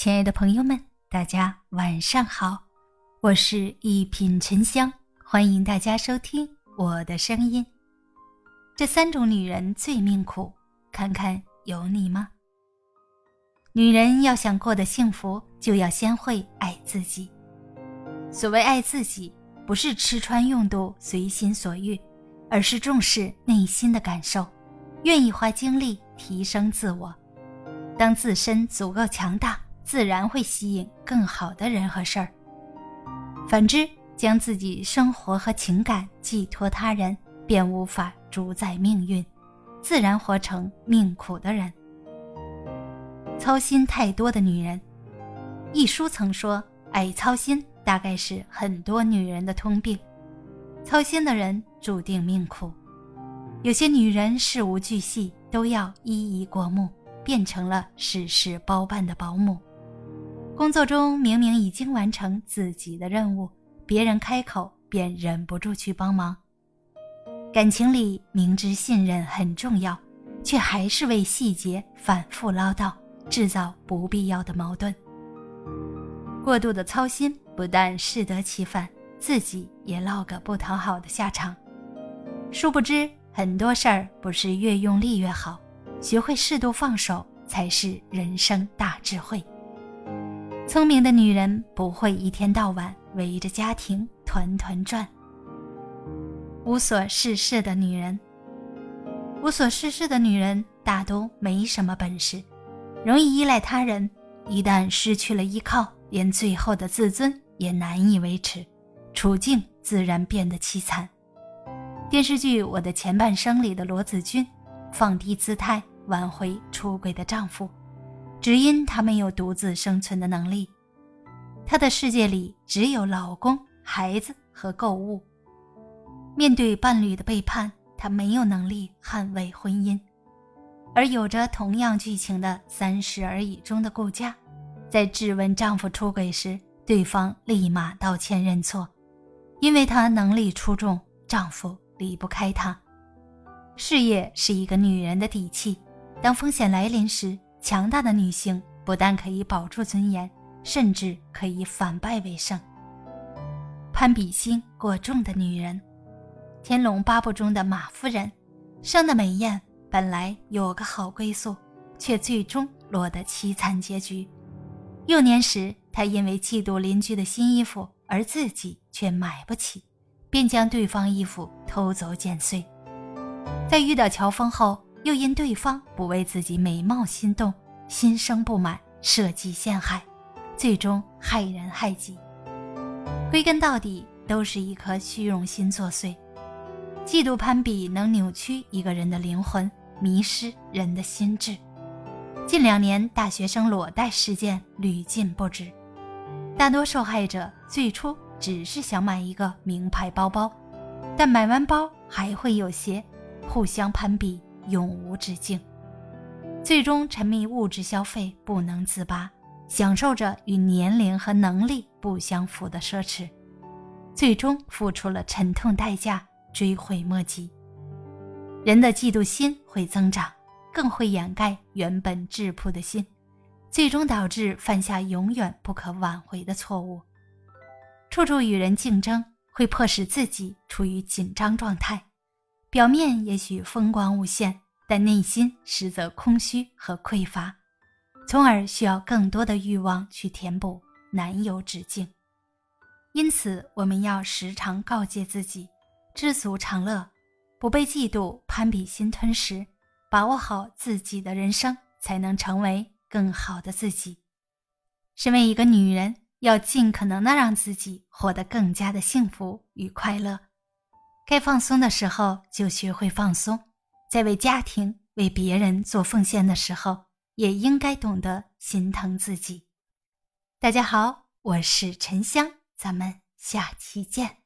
亲爱的朋友们，大家晚上好，我是一品沉香，欢迎大家收听我的声音。这三种女人最命苦，看看有你吗？女人要想过得幸福，就要先会爱自己。所谓爱自己，不是吃穿用度随心所欲，而是重视内心的感受，愿意花精力提升自我。当自身足够强大，自然会吸引更好的人和事儿。反之，将自己生活和情感寄托他人，便无法主宰命运，自然活成命苦的人。操心太多的女人，一书曾说：“爱操心大概是很多女人的通病。操心的人注定命苦。有些女人事无巨细都要一一过目，变成了事事包办的保姆。工作中明明已经完成自己的任务，别人开口便忍不住去帮忙。感情里明知信任很重要，却还是为细节反复唠叨。”制造不必要的矛盾，过度的操心不但适得其反，自己也落个不讨好的下场。殊不知，很多事儿不是越用力越好，学会适度放手才是人生大智慧。聪明的女人不会一天到晚围着家庭团团转。无所事事的女人，无所事事的女人大都没什么本事。容易依赖他人，一旦失去了依靠，连最后的自尊也难以维持，处境自然变得凄惨。电视剧《我的前半生》里的罗子君，放低姿态挽回出轨的丈夫，只因她没有独自生存的能力。她的世界里只有老公、孩子和购物。面对伴侣的背叛，她没有能力捍卫婚姻。而有着同样剧情的《三十而已》中的顾佳，在质问丈夫出轨时，对方立马道歉认错，因为她能力出众，丈夫离不开她。事业是一个女人的底气，当风险来临时，强大的女性不但可以保住尊严，甚至可以反败为胜。攀比心过重的女人，《天龙八部》中的马夫人，生的美艳。本来有个好归宿，却最终落得凄惨结局。幼年时，她因为嫉妒邻居的新衣服，而自己却买不起，便将对方衣服偷走剪碎。在遇到乔峰后，又因对方不为自己美貌心动，心生不满，设计陷害，最终害人害己。归根到底，都是一颗虚荣心作祟。嫉妒攀比能扭曲一个人的灵魂。迷失人的心智。近两年，大学生裸贷事件屡禁不止。大多受害者最初只是想买一个名牌包包，但买完包还会有些互相攀比，永无止境。最终沉迷物质消费，不能自拔，享受着与年龄和能力不相符的奢侈，最终付出了沉痛代价，追悔莫及。人的嫉妒心会增长，更会掩盖原本质朴的心，最终导致犯下永远不可挽回的错误。处处与人竞争，会迫使自己处于紧张状态，表面也许风光无限，但内心实则空虚和匮乏，从而需要更多的欲望去填补，难有止境。因此，我们要时常告诫自己：知足常乐。不被嫉妒、攀比心吞噬，把握好自己的人生，才能成为更好的自己。身为一个女人，要尽可能的让自己活得更加的幸福与快乐。该放松的时候就学会放松，在为家庭、为别人做奉献的时候，也应该懂得心疼自己。大家好，我是沉香，咱们下期见。